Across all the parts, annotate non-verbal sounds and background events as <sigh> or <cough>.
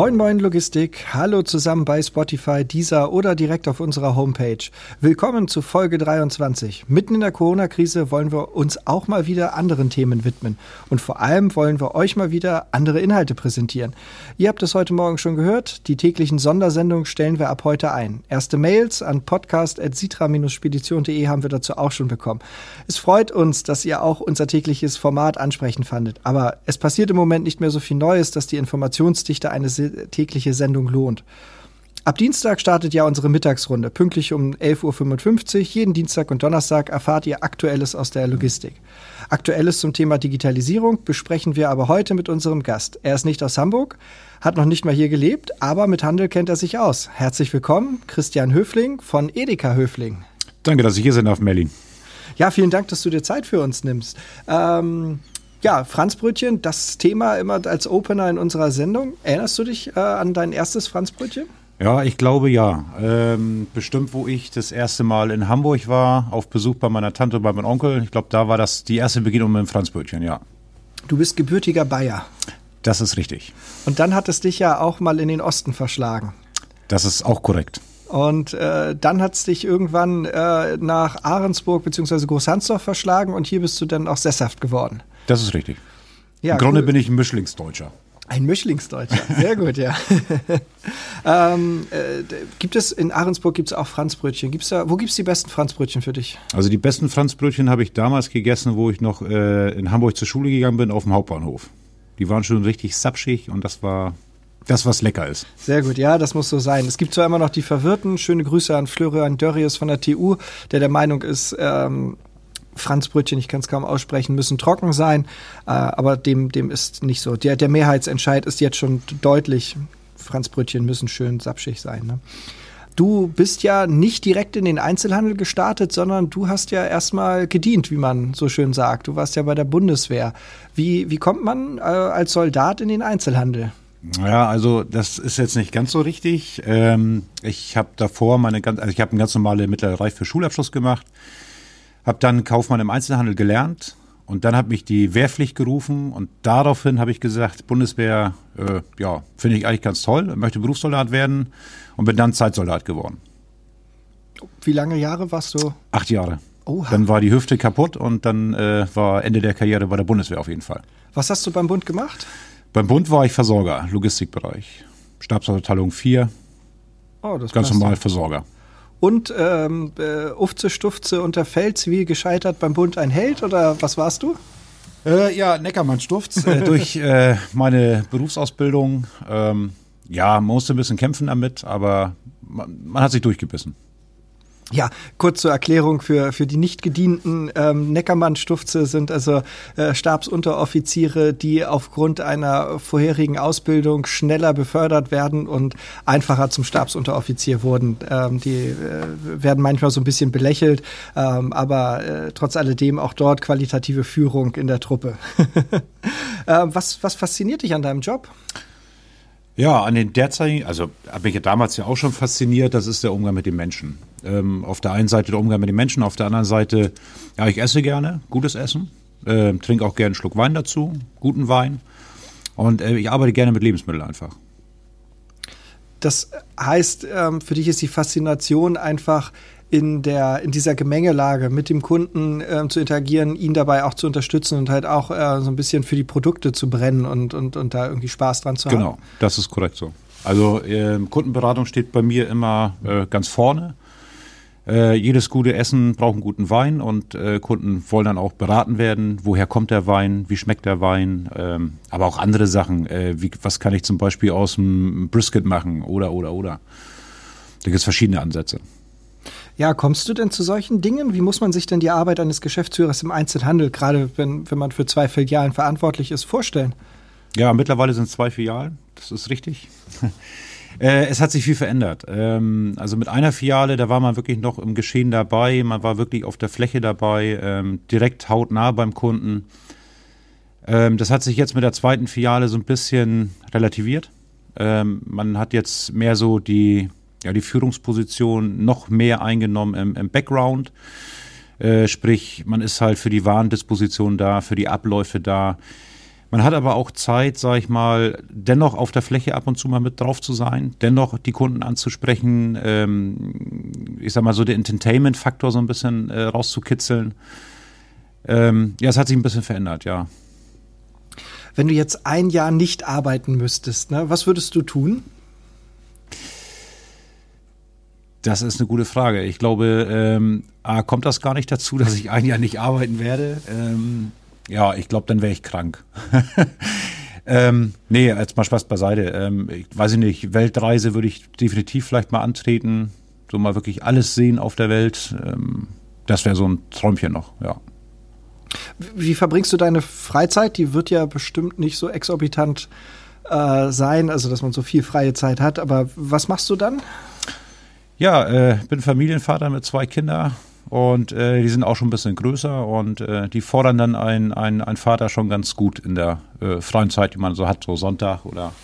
Moin Moin Logistik, hallo zusammen bei Spotify, Deezer oder direkt auf unserer Homepage. Willkommen zu Folge 23. Mitten in der Corona-Krise wollen wir uns auch mal wieder anderen Themen widmen. Und vor allem wollen wir euch mal wieder andere Inhalte präsentieren. Ihr habt es heute Morgen schon gehört, die täglichen Sondersendungen stellen wir ab heute ein. Erste Mails an podcast.sitra-spedition.de haben wir dazu auch schon bekommen. Es freut uns, dass ihr auch unser tägliches Format ansprechend fandet. Aber es passiert im Moment nicht mehr so viel Neues, dass die Informationsdichte eines tägliche Sendung lohnt. Ab Dienstag startet ja unsere Mittagsrunde. Pünktlich um 11.55 Uhr. Jeden Dienstag und Donnerstag erfahrt ihr Aktuelles aus der Logistik. Aktuelles zum Thema Digitalisierung besprechen wir aber heute mit unserem Gast. Er ist nicht aus Hamburg, hat noch nicht mal hier gelebt, aber mit Handel kennt er sich aus. Herzlich willkommen, Christian Höfling von Edeka Höfling. Danke, dass ich hier sein darf, Merlin. Ja, vielen Dank, dass du dir Zeit für uns nimmst. Ähm, ja, Franzbrötchen, das Thema immer als Opener in unserer Sendung. Erinnerst du dich äh, an dein erstes Franzbrötchen? Ja, ich glaube ja. Ähm, bestimmt, wo ich das erste Mal in Hamburg war, auf Besuch bei meiner Tante und bei meinem Onkel. Ich glaube, da war das die erste Begegnung mit dem Franzbrötchen, ja. Du bist gebürtiger Bayer. Das ist richtig. Und dann hat es dich ja auch mal in den Osten verschlagen. Das ist auch korrekt. Und äh, dann hat es dich irgendwann äh, nach Ahrensburg bzw. Großhansdorf verschlagen und hier bist du dann auch sesshaft geworden. Das ist richtig. Ja, Im Grunde cool. bin ich ein Mischlingsdeutscher. Ein Mischlingsdeutscher, sehr gut, ja. <laughs> ähm, äh, gibt es in Ahrensburg gibt es auch Franzbrötchen? Gibt's da, wo gibt es die besten Franzbrötchen für dich? Also die besten Franzbrötchen habe ich damals gegessen, wo ich noch äh, in Hamburg zur Schule gegangen bin, auf dem Hauptbahnhof. Die waren schon richtig sapschig und das war das, was lecker ist. Sehr gut, ja, das muss so sein. Es gibt zwar immer noch die Verwirrten. Schöne Grüße an Florian Dörrius von der TU, der der Meinung ist, ähm, Franzbrötchen, ich kann es kaum aussprechen, müssen trocken sein, äh, aber dem, dem ist nicht so. Der, der Mehrheitsentscheid ist jetzt schon deutlich, Franzbrötchen müssen schön sapschig sein. Ne? Du bist ja nicht direkt in den Einzelhandel gestartet, sondern du hast ja erstmal gedient, wie man so schön sagt. Du warst ja bei der Bundeswehr. Wie, wie kommt man äh, als Soldat in den Einzelhandel? Ja, also das ist jetzt nicht ganz so richtig. Ähm, ich habe davor meine ganz, also ich habe eine ganz normale mittlere Reife für Schulabschluss gemacht habe dann Kaufmann im Einzelhandel gelernt und dann hat mich die Wehrpflicht gerufen und daraufhin habe ich gesagt, Bundeswehr, äh, ja, finde ich eigentlich ganz toll, möchte Berufssoldat werden und bin dann Zeitsoldat geworden. Wie lange Jahre warst du? Acht Jahre. Oha. Dann war die Hüfte kaputt und dann äh, war Ende der Karriere bei der Bundeswehr auf jeden Fall. Was hast du beim Bund gemacht? Beim Bund war ich Versorger, Logistikbereich. Stabsabteilung 4. Oh, das Ganz normal Versorger und ähm, äh, Ufze Stufze unter Fels, wie gescheitert beim Bund ein Held oder was warst du? Äh, ja, Neckermann Stufz. äh, durch äh, meine Berufsausbildung, ähm, ja, man musste ein bisschen kämpfen damit, aber man, man hat sich durchgebissen. Ja, kurz zur Erklärung für, für die nicht gedienten ähm, Neckermann-Stufze sind also äh, Stabsunteroffiziere, die aufgrund einer vorherigen Ausbildung schneller befördert werden und einfacher zum Stabsunteroffizier wurden. Ähm, die äh, werden manchmal so ein bisschen belächelt, ähm, aber äh, trotz alledem auch dort qualitative Führung in der Truppe. <laughs> äh, was, was fasziniert dich an deinem Job? Ja, an den derzeitigen, also habe mich ja damals ja auch schon fasziniert, das ist der Umgang mit den Menschen. Ähm, auf der einen Seite der Umgang mit den Menschen, auf der anderen Seite, ja, ich esse gerne, gutes Essen, äh, trinke auch gerne einen Schluck Wein dazu, guten Wein und äh, ich arbeite gerne mit Lebensmitteln einfach. Das heißt, ähm, für dich ist die Faszination einfach in der in dieser Gemengelage mit dem Kunden äh, zu interagieren, ihn dabei auch zu unterstützen und halt auch äh, so ein bisschen für die Produkte zu brennen und, und, und da irgendwie Spaß dran zu haben. Genau, das ist korrekt so. Also äh, Kundenberatung steht bei mir immer äh, ganz vorne. Äh, jedes gute Essen braucht einen guten Wein und äh, Kunden wollen dann auch beraten werden, woher kommt der Wein, wie schmeckt der Wein, ähm, aber auch andere Sachen, wie, was kann ich zum Beispiel aus dem Brisket machen oder oder oder. Da gibt es verschiedene Ansätze. Ja, kommst du denn zu solchen Dingen? Wie muss man sich denn die Arbeit eines Geschäftsführers im Einzelhandel, gerade wenn, wenn man für zwei Filialen verantwortlich ist, vorstellen? Ja, mittlerweile sind es zwei Filialen, das ist richtig. <laughs> Äh, es hat sich viel verändert. Ähm, also mit einer Filiale, da war man wirklich noch im Geschehen dabei, man war wirklich auf der Fläche dabei, ähm, direkt hautnah beim Kunden. Ähm, das hat sich jetzt mit der zweiten Filiale so ein bisschen relativiert. man hat jetzt mehr so die ja, die Führungsposition noch mehr eingenommen im, im Background. Äh, sprich, man ist halt für die Warendisposition da, für die Abläufe da. Man hat aber auch Zeit, sag ich mal, dennoch auf der Fläche ab und zu mal mit drauf zu sein, dennoch die Kunden anzusprechen, ähm, ich sag mal so den Entertainment-Faktor so ein bisschen äh, rauszukitzeln. Ähm, ja, es hat sich ein bisschen verändert, ja. Wenn du jetzt ein Jahr nicht arbeiten müsstest, ne, was würdest du tun? Das ist eine gute Frage. Ich glaube, ähm, A, kommt das gar nicht dazu, dass ich ein Jahr nicht arbeiten werde. Ähm, ja, ich glaube, dann wäre ich krank. <laughs> ähm, nee, jetzt mal Spaß beiseite. Ähm, ich weiß ich nicht, Weltreise würde ich definitiv vielleicht mal antreten. So mal wirklich alles sehen auf der Welt. Ähm, das wäre so ein Träumchen noch, ja. Wie verbringst du deine Freizeit? Die wird ja bestimmt nicht so exorbitant äh, sein, also dass man so viel freie Zeit hat. Aber was machst du dann? Ja, äh, bin Familienvater mit zwei Kindern und äh, die sind auch schon ein bisschen größer und äh, die fordern dann einen ein Vater schon ganz gut in der äh, freien Zeit, die man so hat, so Sonntag oder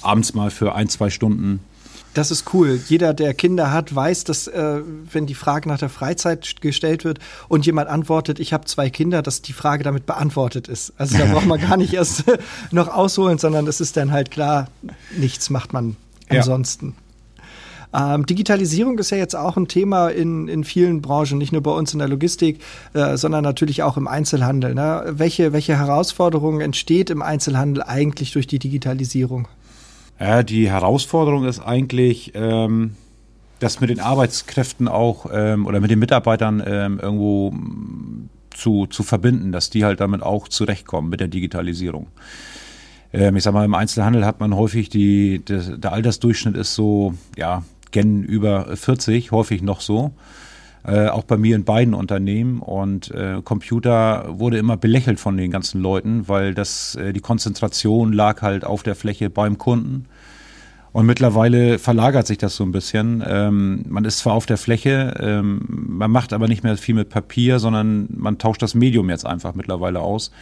abends mal für ein, zwei Stunden. Das ist cool. Jeder, der Kinder hat, weiß, dass äh, wenn die Frage nach der Freizeit gestellt wird und jemand antwortet, ich habe zwei Kinder, dass die Frage damit beantwortet ist. Also da braucht man gar nicht erst <laughs> noch ausholen, sondern es ist dann halt klar, nichts macht man ansonsten. Ja. Ähm, Digitalisierung ist ja jetzt auch ein Thema in, in vielen Branchen, nicht nur bei uns in der Logistik, äh, sondern natürlich auch im Einzelhandel. Ne? Welche, welche Herausforderungen entsteht im Einzelhandel eigentlich durch die Digitalisierung? Ja, die Herausforderung ist eigentlich, ähm, das mit den Arbeitskräften auch ähm, oder mit den Mitarbeitern ähm, irgendwo mm, zu, zu verbinden, dass die halt damit auch zurechtkommen mit der Digitalisierung. Ähm, ich sag mal, im Einzelhandel hat man häufig die, der Altersdurchschnitt ist so, ja, Gen über 40, häufig noch so. Äh, auch bei mir in beiden Unternehmen und äh, Computer wurde immer belächelt von den ganzen Leuten, weil das äh, die Konzentration lag halt auf der Fläche beim Kunden. Und mittlerweile verlagert sich das so ein bisschen. Ähm, man ist zwar auf der Fläche, ähm, man macht aber nicht mehr viel mit Papier, sondern man tauscht das Medium jetzt einfach mittlerweile aus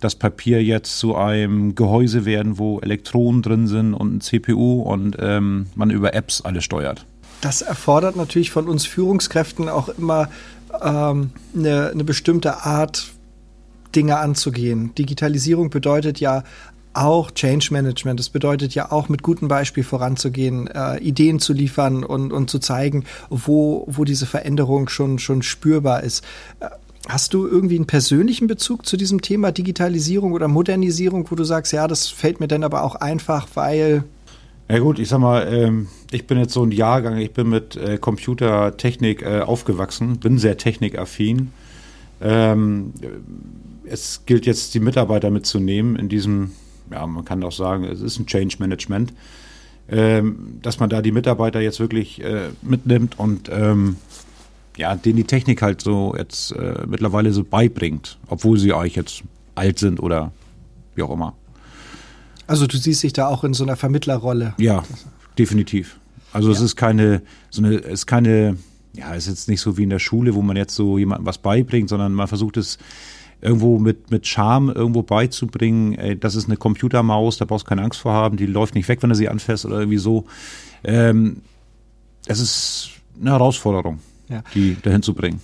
das Papier jetzt zu einem Gehäuse werden, wo Elektronen drin sind und ein CPU und ähm, man über Apps alles steuert. Das erfordert natürlich von uns Führungskräften auch immer ähm, eine, eine bestimmte Art, Dinge anzugehen. Digitalisierung bedeutet ja auch Change Management. Das bedeutet ja auch mit gutem Beispiel voranzugehen, äh, Ideen zu liefern und, und zu zeigen, wo, wo diese Veränderung schon, schon spürbar ist. Äh, Hast du irgendwie einen persönlichen Bezug zu diesem Thema Digitalisierung oder Modernisierung, wo du sagst, ja, das fällt mir dann aber auch einfach, weil. Ja gut, ich sag mal, ähm, ich bin jetzt so ein Jahrgang, ich bin mit äh, Computertechnik äh, aufgewachsen, bin sehr technikaffin. Ähm, es gilt jetzt, die Mitarbeiter mitzunehmen in diesem, ja, man kann auch sagen, es ist ein Change Management, ähm, dass man da die Mitarbeiter jetzt wirklich äh, mitnimmt und ja, denen die Technik halt so jetzt äh, mittlerweile so beibringt, obwohl sie eigentlich jetzt alt sind oder wie auch immer. Also du siehst dich da auch in so einer Vermittlerrolle. Ja, definitiv. Also ja. es ist keine, so eine, es ist keine, ja, es ist jetzt nicht so wie in der Schule, wo man jetzt so jemandem was beibringt, sondern man versucht es irgendwo mit, mit Charme irgendwo beizubringen. Ey, das ist eine Computermaus, da brauchst du keine Angst vor haben, die läuft nicht weg, wenn du sie anfasst oder irgendwie so. Ähm, es ist eine Herausforderung ja. die dahin zu bringen.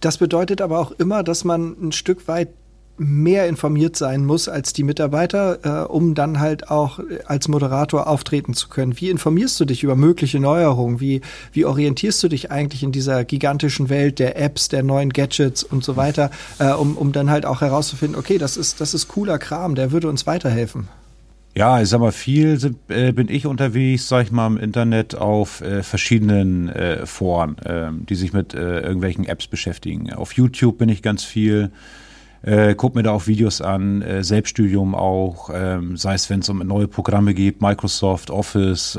Das bedeutet aber auch immer, dass man ein Stück weit mehr informiert sein muss als die Mitarbeiter, äh, um dann halt auch als Moderator auftreten zu können. Wie informierst du dich über mögliche Neuerungen? Wie, wie orientierst du dich eigentlich in dieser gigantischen Welt der Apps, der neuen Gadgets und so weiter, äh, um, um dann halt auch herauszufinden, okay, das ist, das ist cooler Kram, der würde uns weiterhelfen? Ja, ich sag mal, viel sind, äh, bin ich unterwegs, sag ich mal, im Internet auf äh, verschiedenen äh, Foren, äh, die sich mit äh, irgendwelchen Apps beschäftigen. Auf YouTube bin ich ganz viel, äh, guck mir da auch Videos an, äh, Selbststudium auch, äh, sei es, wenn es um neue Programme geht, Microsoft, Office,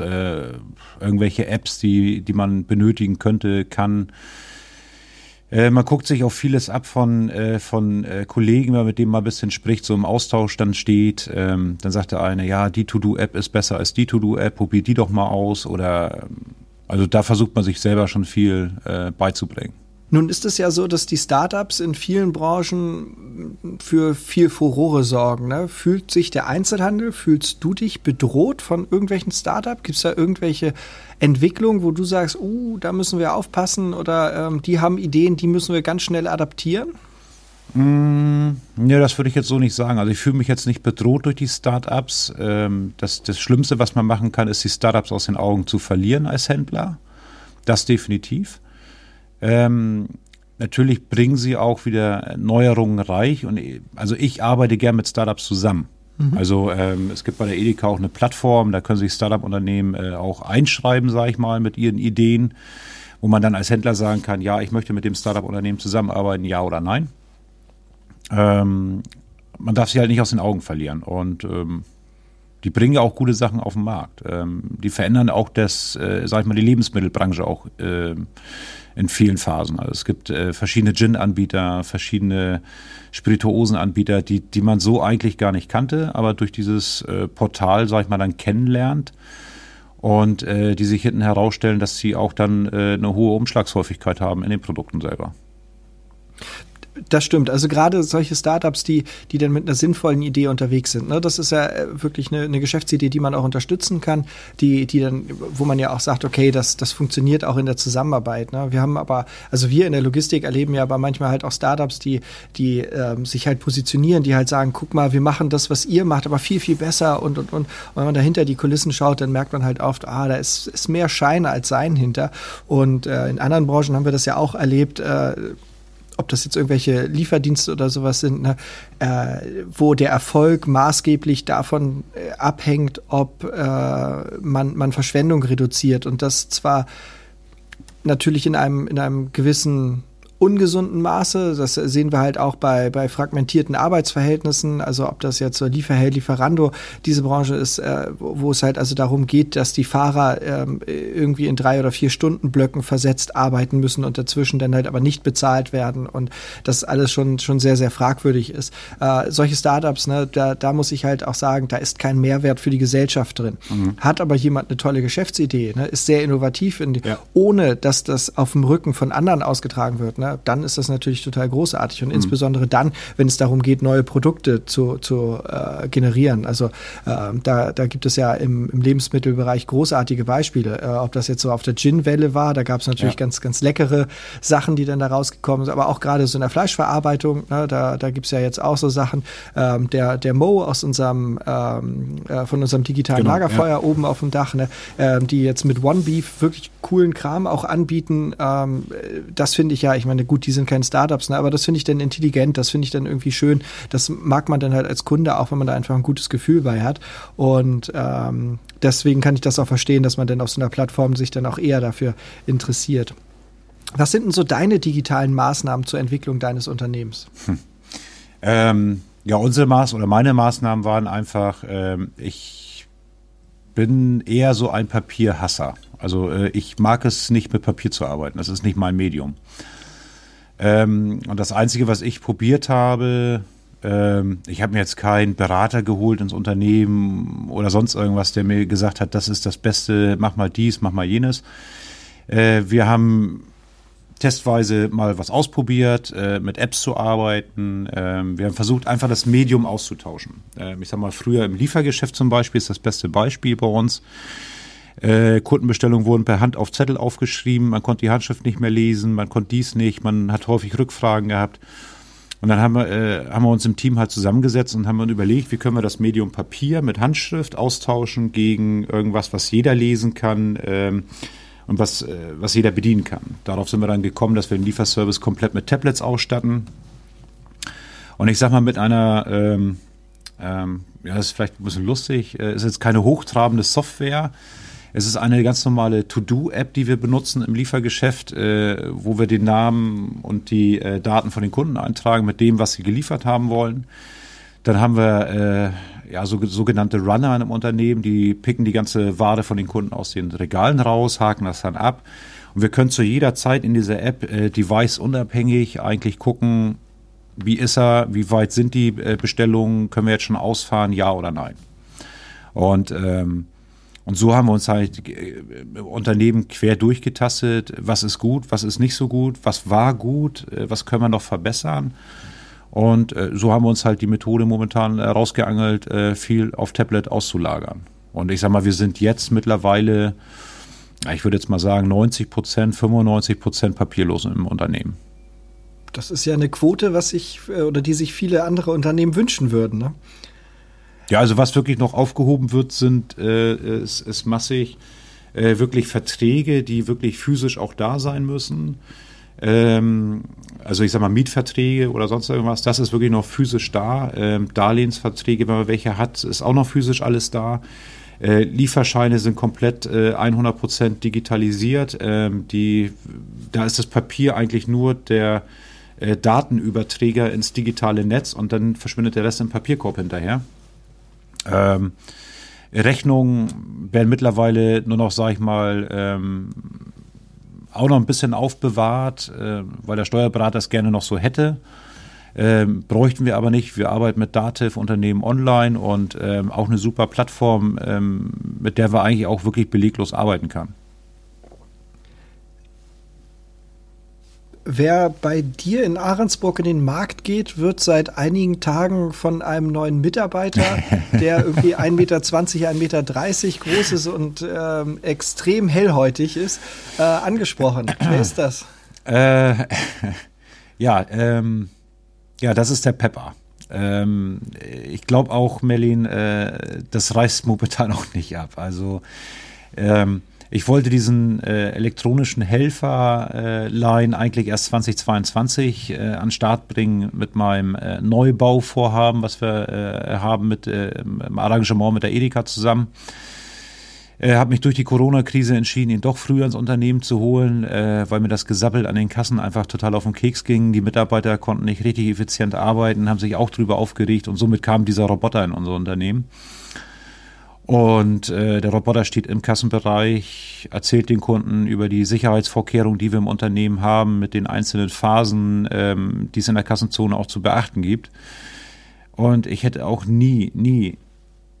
irgendwelche Apps, die, die man benötigen könnte, kann. Äh, man guckt sich auch vieles ab von, äh, von äh, Kollegen, wenn man mit denen mal ein bisschen spricht, so im Austausch dann steht. Ähm, dann sagt der eine, ja, die To-Do-App ist besser als die To-Do-App, probier die doch mal aus. Oder ähm, also da versucht man sich selber schon viel äh, beizubringen. Nun ist es ja so, dass die Startups in vielen Branchen für viel Furore sorgen. Ne? Fühlt sich der Einzelhandel, fühlst du dich bedroht von irgendwelchen Startups? Gibt es da irgendwelche Entwicklungen, wo du sagst, uh, da müssen wir aufpassen oder ähm, die haben Ideen, die müssen wir ganz schnell adaptieren? Mm, ne, das würde ich jetzt so nicht sagen. Also ich fühle mich jetzt nicht bedroht durch die Startups. Ähm, das, das Schlimmste, was man machen kann, ist die Startups aus den Augen zu verlieren als Händler. Das definitiv. Ähm, natürlich bringen sie auch wieder Neuerungen reich. Und also ich arbeite gern mit Startups zusammen. Mhm. Also ähm, es gibt bei der Edeka auch eine Plattform, da können sich Startup-Unternehmen äh, auch einschreiben, sage ich mal, mit ihren Ideen, wo man dann als Händler sagen kann, ja, ich möchte mit dem Startup-Unternehmen zusammenarbeiten, ja oder nein. Ähm, man darf sie halt nicht aus den Augen verlieren. Und ähm, die bringen ja auch gute Sachen auf den Markt. Ähm, die verändern auch das, äh, sag ich mal, die Lebensmittelbranche auch äh, in vielen Phasen. Also es gibt äh, verschiedene Gin-Anbieter, verschiedene Spirituosenanbieter, die, die man so eigentlich gar nicht kannte, aber durch dieses äh, Portal, sag ich mal, dann kennenlernt und äh, die sich hinten herausstellen, dass sie auch dann äh, eine hohe Umschlagshäufigkeit haben in den Produkten selber. Das stimmt. Also gerade solche Startups, die, die dann mit einer sinnvollen Idee unterwegs sind. Ne? Das ist ja äh, wirklich eine, eine Geschäftsidee, die man auch unterstützen kann, die, die dann, wo man ja auch sagt, okay, das, das funktioniert auch in der Zusammenarbeit. Ne? Wir haben aber, also wir in der Logistik erleben ja aber manchmal halt auch Startups, die, die ähm, sich halt positionieren, die halt sagen, guck mal, wir machen das, was ihr macht, aber viel, viel besser und, und, und. Und wenn man dahinter die Kulissen schaut, dann merkt man halt oft, ah, da ist, ist mehr Schein als Sein hinter. Und äh, in anderen Branchen haben wir das ja auch erlebt, äh, ob das jetzt irgendwelche Lieferdienste oder sowas sind, ne, äh, wo der Erfolg maßgeblich davon äh, abhängt, ob äh, man, man Verschwendung reduziert. Und das zwar natürlich in einem, in einem gewissen ungesunden Maße. Das sehen wir halt auch bei, bei fragmentierten Arbeitsverhältnissen, also ob das jetzt so Lieferheld, Lieferando diese Branche ist, äh, wo es halt also darum geht, dass die Fahrer ähm, irgendwie in drei oder vier Stunden Blöcken versetzt arbeiten müssen und dazwischen dann halt aber nicht bezahlt werden und das alles schon, schon sehr, sehr fragwürdig ist. Äh, solche Startups, ne, da, da muss ich halt auch sagen, da ist kein Mehrwert für die Gesellschaft drin. Mhm. Hat aber jemand eine tolle Geschäftsidee, ne, ist sehr innovativ, in, ja. ohne dass das auf dem Rücken von anderen ausgetragen wird. Ne, ne, dann ist das natürlich total großartig. Und mhm. insbesondere dann, wenn es darum geht, neue Produkte zu, zu äh, generieren. Also äh, da, da gibt es ja im, im Lebensmittelbereich großartige Beispiele. Äh, ob das jetzt so auf der Gin-Welle war, da gab es natürlich ja. ganz, ganz leckere Sachen, die dann da rausgekommen sind. Aber auch gerade so in der Fleischverarbeitung, ne, da, da gibt es ja jetzt auch so Sachen. Ähm, der, der Mo aus unserem, ähm, äh, von unserem digitalen genau, Lagerfeuer ja. oben auf dem Dach, ne, ähm, die jetzt mit One Beef wirklich coolen Kram auch anbieten. Ähm, das finde ich ja, ich meine, meine, gut, die sind keine Startups, ne, aber das finde ich dann intelligent, das finde ich dann irgendwie schön. Das mag man dann halt als Kunde auch, wenn man da einfach ein gutes Gefühl bei hat. Und ähm, deswegen kann ich das auch verstehen, dass man dann auf so einer Plattform sich dann auch eher dafür interessiert. Was sind denn so deine digitalen Maßnahmen zur Entwicklung deines Unternehmens? Hm. Ähm, ja, unsere Maß oder meine Maßnahmen waren einfach, ähm, ich bin eher so ein Papierhasser. Also äh, ich mag es nicht mit Papier zu arbeiten. Das ist nicht mein Medium. Ähm, und das Einzige, was ich probiert habe, ähm, ich habe mir jetzt keinen Berater geholt ins Unternehmen oder sonst irgendwas, der mir gesagt hat, das ist das Beste, mach mal dies, mach mal jenes. Äh, wir haben testweise mal was ausprobiert, äh, mit Apps zu arbeiten. Ähm, wir haben versucht, einfach das Medium auszutauschen. Ähm, ich sag mal, früher im Liefergeschäft zum Beispiel ist das beste Beispiel bei uns. Äh, Kundenbestellungen wurden per Hand auf Zettel aufgeschrieben, man konnte die Handschrift nicht mehr lesen, man konnte dies nicht, man hat häufig Rückfragen gehabt. Und dann haben wir, äh, haben wir uns im Team halt zusammengesetzt und haben uns überlegt, wie können wir das Medium Papier mit Handschrift austauschen gegen irgendwas, was jeder lesen kann ähm, und was, äh, was jeder bedienen kann. Darauf sind wir dann gekommen, dass wir den Lieferservice komplett mit Tablets ausstatten. Und ich sag mal, mit einer, ähm, ähm, ja, das ist vielleicht ein bisschen lustig, äh, ist jetzt keine hochtrabende Software, es ist eine ganz normale To-Do-App, die wir benutzen im Liefergeschäft, äh, wo wir den Namen und die äh, Daten von den Kunden eintragen mit dem, was sie geliefert haben wollen. Dann haben wir äh, ja, so, sogenannte Runner einem Unternehmen, die picken die ganze Ware von den Kunden aus den Regalen raus, haken das dann ab. Und wir können zu jeder Zeit in dieser App äh, device-unabhängig eigentlich gucken, wie ist er, wie weit sind die äh, Bestellungen, können wir jetzt schon ausfahren, ja oder nein. Und ähm, und so haben wir uns halt äh, Unternehmen quer durchgetastet. Was ist gut, was ist nicht so gut, was war gut, äh, was können wir noch verbessern. Und äh, so haben wir uns halt die Methode momentan rausgeangelt, viel auf Tablet auszulagern. Und ich sag mal, wir sind jetzt mittlerweile, ich würde jetzt mal sagen, 90 Prozent, 95 Prozent papierlos im Unternehmen Das ist ja eine Quote, was sich oder die sich viele andere Unternehmen wünschen würden. Ne? Ja, also was wirklich noch aufgehoben wird, sind äh, ist, ist massig äh, wirklich Verträge, die wirklich physisch auch da sein müssen. Ähm, also ich sag mal Mietverträge oder sonst irgendwas, das ist wirklich noch physisch da. Ähm, Darlehensverträge, wenn man welche hat, ist auch noch physisch alles da. Äh, Lieferscheine sind komplett äh, 100% digitalisiert. Ähm, die, da ist das Papier eigentlich nur der äh, Datenüberträger ins digitale Netz und dann verschwindet der Rest im Papierkorb hinterher. Ähm, Rechnungen werden mittlerweile nur noch, sag ich mal, ähm, auch noch ein bisschen aufbewahrt, äh, weil der Steuerberater es gerne noch so hätte. Ähm, bräuchten wir aber nicht. Wir arbeiten mit Dativ Unternehmen online und ähm, auch eine super Plattform, ähm, mit der wir eigentlich auch wirklich beleglos arbeiten können. Wer bei dir in Ahrensburg in den Markt geht, wird seit einigen Tagen von einem neuen Mitarbeiter, <laughs> der irgendwie 1,20 Meter, 1,30 Meter groß ist und ähm, extrem hellhäutig ist, äh, angesprochen. Wer ist das? Äh, <laughs> ja, ähm, ja, das ist der Pepper. Ähm, ich glaube auch, Merlin, äh, das reißt momentan auch nicht ab. Also ähm, ich wollte diesen äh, elektronischen Helferlein äh, eigentlich erst 2022 äh, an Start bringen mit meinem äh, Neubauvorhaben, was wir äh, haben mit äh, im Arrangement mit der Edeka zusammen. Äh, habe mich durch die Corona-Krise entschieden, ihn doch früher ins Unternehmen zu holen, äh, weil mir das Gesabbel an den Kassen einfach total auf den Keks ging. Die Mitarbeiter konnten nicht richtig effizient arbeiten, haben sich auch drüber aufgeregt und somit kam dieser Roboter in unser Unternehmen. Und äh, der Roboter steht im Kassenbereich, erzählt den Kunden über die Sicherheitsvorkehrungen, die wir im Unternehmen haben, mit den einzelnen Phasen, ähm, die es in der Kassenzone auch zu beachten gibt. Und ich hätte auch nie, nie,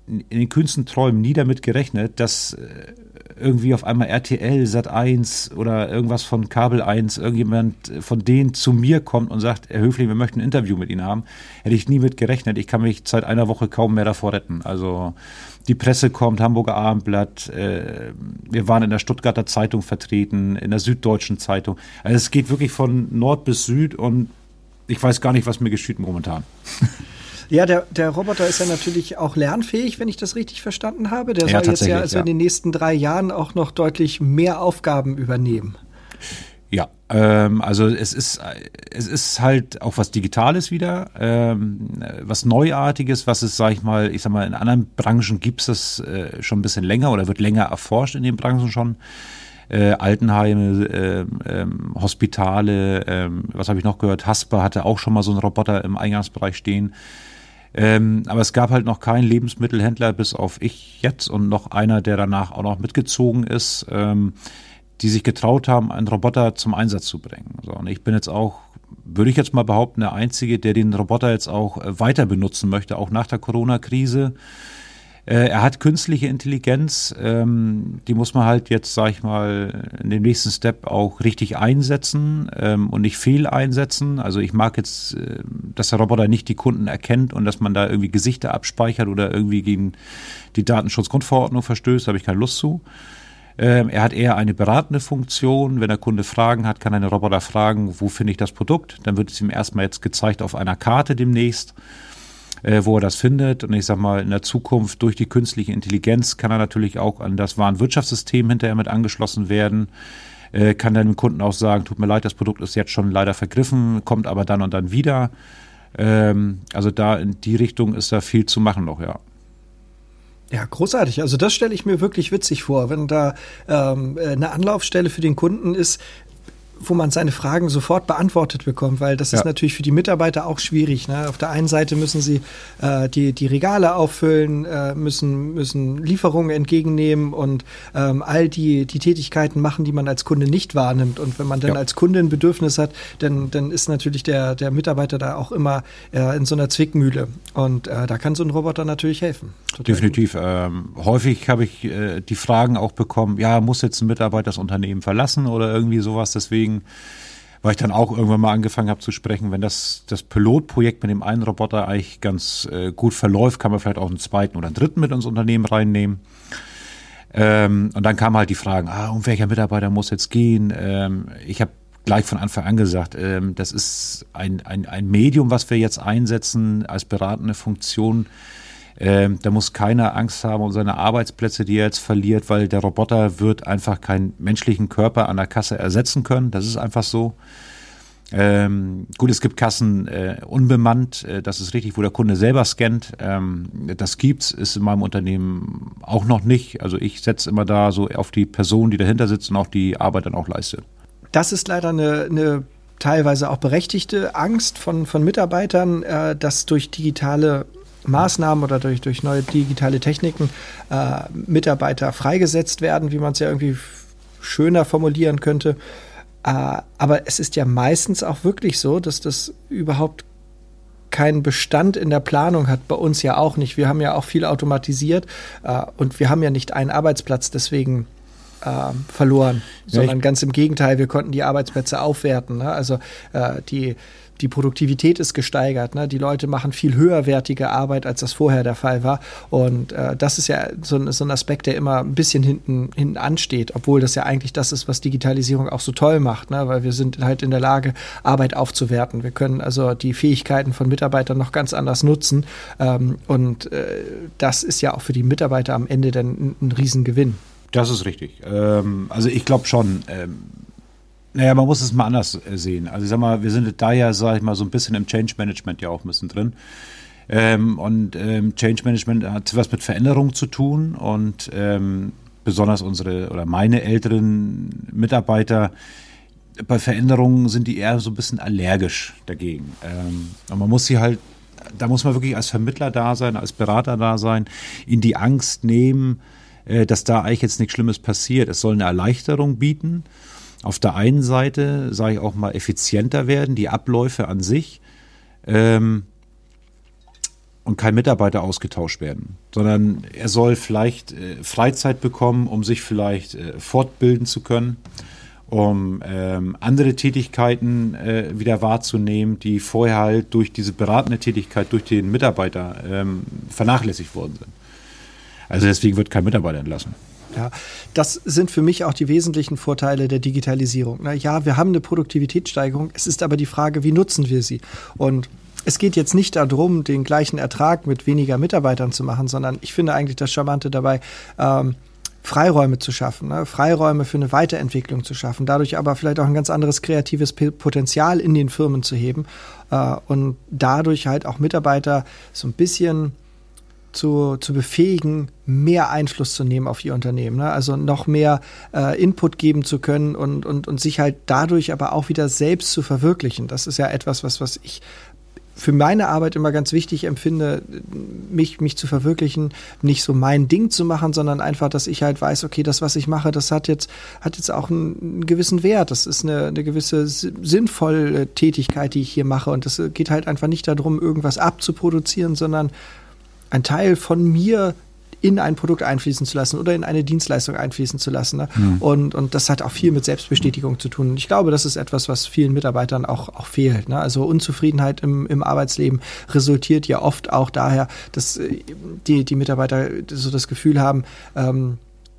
in den kühnsten Träumen nie damit gerechnet, dass äh, irgendwie auf einmal RTL, Sat 1 oder irgendwas von Kabel 1, irgendjemand von denen zu mir kommt und sagt, Herr Höfling, wir möchten ein Interview mit Ihnen haben, hätte ich nie mit gerechnet. Ich kann mich seit einer Woche kaum mehr davor retten. Also die Presse kommt, Hamburger Abendblatt, äh, wir waren in der Stuttgarter Zeitung vertreten, in der Süddeutschen Zeitung. Also es geht wirklich von Nord bis Süd und ich weiß gar nicht, was mir geschieht momentan. <laughs> Ja, der, der Roboter ist ja natürlich auch lernfähig, wenn ich das richtig verstanden habe. Der soll jetzt ja also ja. in den nächsten drei Jahren auch noch deutlich mehr Aufgaben übernehmen. Ja, ähm, also es ist, es ist halt auch was Digitales wieder, ähm, was Neuartiges, was es, sag ich mal, ich sag mal, in anderen Branchen gibt es das äh, schon ein bisschen länger oder wird länger erforscht in den Branchen schon. Äh, Altenheime, äh, äh, Hospitale, ähm, was habe ich noch gehört? Hasper hatte auch schon mal so einen Roboter im Eingangsbereich stehen. Ähm, aber es gab halt noch keinen Lebensmittelhändler, bis auf ich jetzt und noch einer, der danach auch noch mitgezogen ist, ähm, die sich getraut haben, einen Roboter zum Einsatz zu bringen. So, und ich bin jetzt auch, würde ich jetzt mal behaupten, der Einzige, der den Roboter jetzt auch äh, weiter benutzen möchte, auch nach der Corona-Krise. Äh, er hat künstliche Intelligenz, ähm, die muss man halt jetzt, sag ich mal, in dem nächsten Step auch richtig einsetzen ähm, und nicht fehl einsetzen. Also ich mag jetzt, äh, dass der Roboter nicht die Kunden erkennt und dass man da irgendwie Gesichter abspeichert oder irgendwie gegen die Datenschutzgrundverordnung verstößt, da habe ich keine Lust zu. Ähm, er hat eher eine beratende Funktion. Wenn der Kunde Fragen hat, kann eine Roboter fragen, wo finde ich das Produkt? Dann wird es ihm erstmal jetzt gezeigt auf einer Karte demnächst äh, wo er das findet. Und ich sag mal, in der Zukunft durch die künstliche Intelligenz kann er natürlich auch an das Warenwirtschaftssystem hinterher mit angeschlossen werden. Äh, kann dann dem Kunden auch sagen, tut mir leid, das Produkt ist jetzt schon leider vergriffen, kommt aber dann und dann wieder. Ähm, also da in die Richtung ist da viel zu machen noch, ja. Ja, großartig. Also das stelle ich mir wirklich witzig vor, wenn da ähm, eine Anlaufstelle für den Kunden ist, wo man seine Fragen sofort beantwortet bekommt, weil das ja. ist natürlich für die Mitarbeiter auch schwierig. Ne? Auf der einen Seite müssen sie äh, die, die Regale auffüllen, äh, müssen, müssen Lieferungen entgegennehmen und ähm, all die, die Tätigkeiten machen, die man als Kunde nicht wahrnimmt. Und wenn man dann ja. als Kunde ein Bedürfnis hat, dann, dann ist natürlich der, der Mitarbeiter da auch immer äh, in so einer Zwickmühle. Und äh, da kann so ein Roboter natürlich helfen. Total Definitiv. Ähm, häufig habe ich äh, die Fragen auch bekommen, ja, muss jetzt ein Mitarbeiter das Unternehmen verlassen oder irgendwie sowas. Deswegen deswegen weil ich dann auch irgendwann mal angefangen habe zu sprechen, wenn das, das Pilotprojekt mit dem einen Roboter eigentlich ganz äh, gut verläuft, kann man vielleicht auch einen zweiten oder einen dritten mit ins Unternehmen reinnehmen. Ähm, und dann kamen halt die Fragen, ah, um welcher Mitarbeiter muss jetzt gehen? Ähm, ich habe gleich von Anfang an gesagt, ähm, das ist ein, ein, ein Medium, was wir jetzt einsetzen als beratende Funktion. Ähm, da muss keiner Angst haben um seine Arbeitsplätze, die er jetzt verliert, weil der Roboter wird einfach keinen menschlichen Körper an der Kasse ersetzen können. Das ist einfach so. Ähm, gut, es gibt Kassen äh, unbemannt, äh, das ist richtig, wo der Kunde selber scannt. Ähm, das gibt's, ist in meinem Unternehmen auch noch nicht. Also ich setze immer da so auf die Person, die dahinter sitzt und auch die Arbeit dann auch leistet. Das ist leider eine, eine teilweise auch berechtigte Angst von, von Mitarbeitern, äh, dass durch digitale Maßnahmen oder durch, durch neue digitale Techniken äh, Mitarbeiter freigesetzt werden, wie man es ja irgendwie schöner formulieren könnte. Äh, aber es ist ja meistens auch wirklich so, dass das überhaupt keinen Bestand in der Planung hat, bei uns ja auch nicht. Wir haben ja auch viel automatisiert äh, und wir haben ja nicht einen Arbeitsplatz deswegen äh, verloren, ja, sondern ganz im Gegenteil, wir konnten die Arbeitsplätze aufwerten. Ne? Also äh, die die Produktivität ist gesteigert. Ne? Die Leute machen viel höherwertige Arbeit, als das vorher der Fall war. Und äh, das ist ja so ein, so ein Aspekt, der immer ein bisschen hinten, hinten ansteht, obwohl das ja eigentlich das ist, was Digitalisierung auch so toll macht, ne? weil wir sind halt in der Lage, Arbeit aufzuwerten. Wir können also die Fähigkeiten von Mitarbeitern noch ganz anders nutzen. Ähm, und äh, das ist ja auch für die Mitarbeiter am Ende dann ein, ein Riesengewinn. Das ist richtig. Ähm, also ich glaube schon. Ähm naja, man muss es mal anders äh, sehen. Also ich sag mal, wir sind da ja, sag ich mal, so ein bisschen im Change Management ja auch ein bisschen drin. Ähm, und ähm, Change Management hat was mit Veränderung zu tun und ähm, besonders unsere oder meine älteren Mitarbeiter bei Veränderungen sind die eher so ein bisschen allergisch dagegen. Ähm, und man muss sie halt, da muss man wirklich als Vermittler da sein, als Berater da sein, in die Angst nehmen, äh, dass da eigentlich jetzt nichts Schlimmes passiert. Es soll eine Erleichterung bieten auf der einen Seite, sage ich auch mal, effizienter werden, die Abläufe an sich, ähm, und kein Mitarbeiter ausgetauscht werden, sondern er soll vielleicht äh, Freizeit bekommen, um sich vielleicht äh, fortbilden zu können, um ähm, andere Tätigkeiten äh, wieder wahrzunehmen, die vorher halt durch diese beratende Tätigkeit durch den Mitarbeiter ähm, vernachlässigt worden sind. Also deswegen wird kein Mitarbeiter entlassen. Ja, das sind für mich auch die wesentlichen Vorteile der Digitalisierung. Na, ja, wir haben eine Produktivitätssteigerung. Es ist aber die Frage, wie nutzen wir sie? Und es geht jetzt nicht darum, den gleichen Ertrag mit weniger Mitarbeitern zu machen, sondern ich finde eigentlich das Charmante dabei, ähm, Freiräume zu schaffen, ne? Freiräume für eine Weiterentwicklung zu schaffen, dadurch aber vielleicht auch ein ganz anderes kreatives Potenzial in den Firmen zu heben äh, und dadurch halt auch Mitarbeiter so ein bisschen zu, zu befähigen, mehr Einfluss zu nehmen auf ihr Unternehmen. Ne? Also noch mehr äh, Input geben zu können und, und, und sich halt dadurch aber auch wieder selbst zu verwirklichen. Das ist ja etwas, was, was ich für meine Arbeit immer ganz wichtig empfinde, mich, mich zu verwirklichen, nicht so mein Ding zu machen, sondern einfach, dass ich halt weiß, okay, das, was ich mache, das hat jetzt, hat jetzt auch einen, einen gewissen Wert. Das ist eine, eine gewisse sinnvolle Tätigkeit, die ich hier mache. Und es geht halt einfach nicht darum, irgendwas abzuproduzieren, sondern ein Teil von mir in ein Produkt einfließen zu lassen oder in eine Dienstleistung einfließen zu lassen. Ne? Mhm. Und, und das hat auch viel mit Selbstbestätigung zu tun. Und ich glaube, das ist etwas, was vielen Mitarbeitern auch, auch fehlt. Ne? Also Unzufriedenheit im, im Arbeitsleben resultiert ja oft auch daher, dass äh, die, die Mitarbeiter so das Gefühl haben, ähm,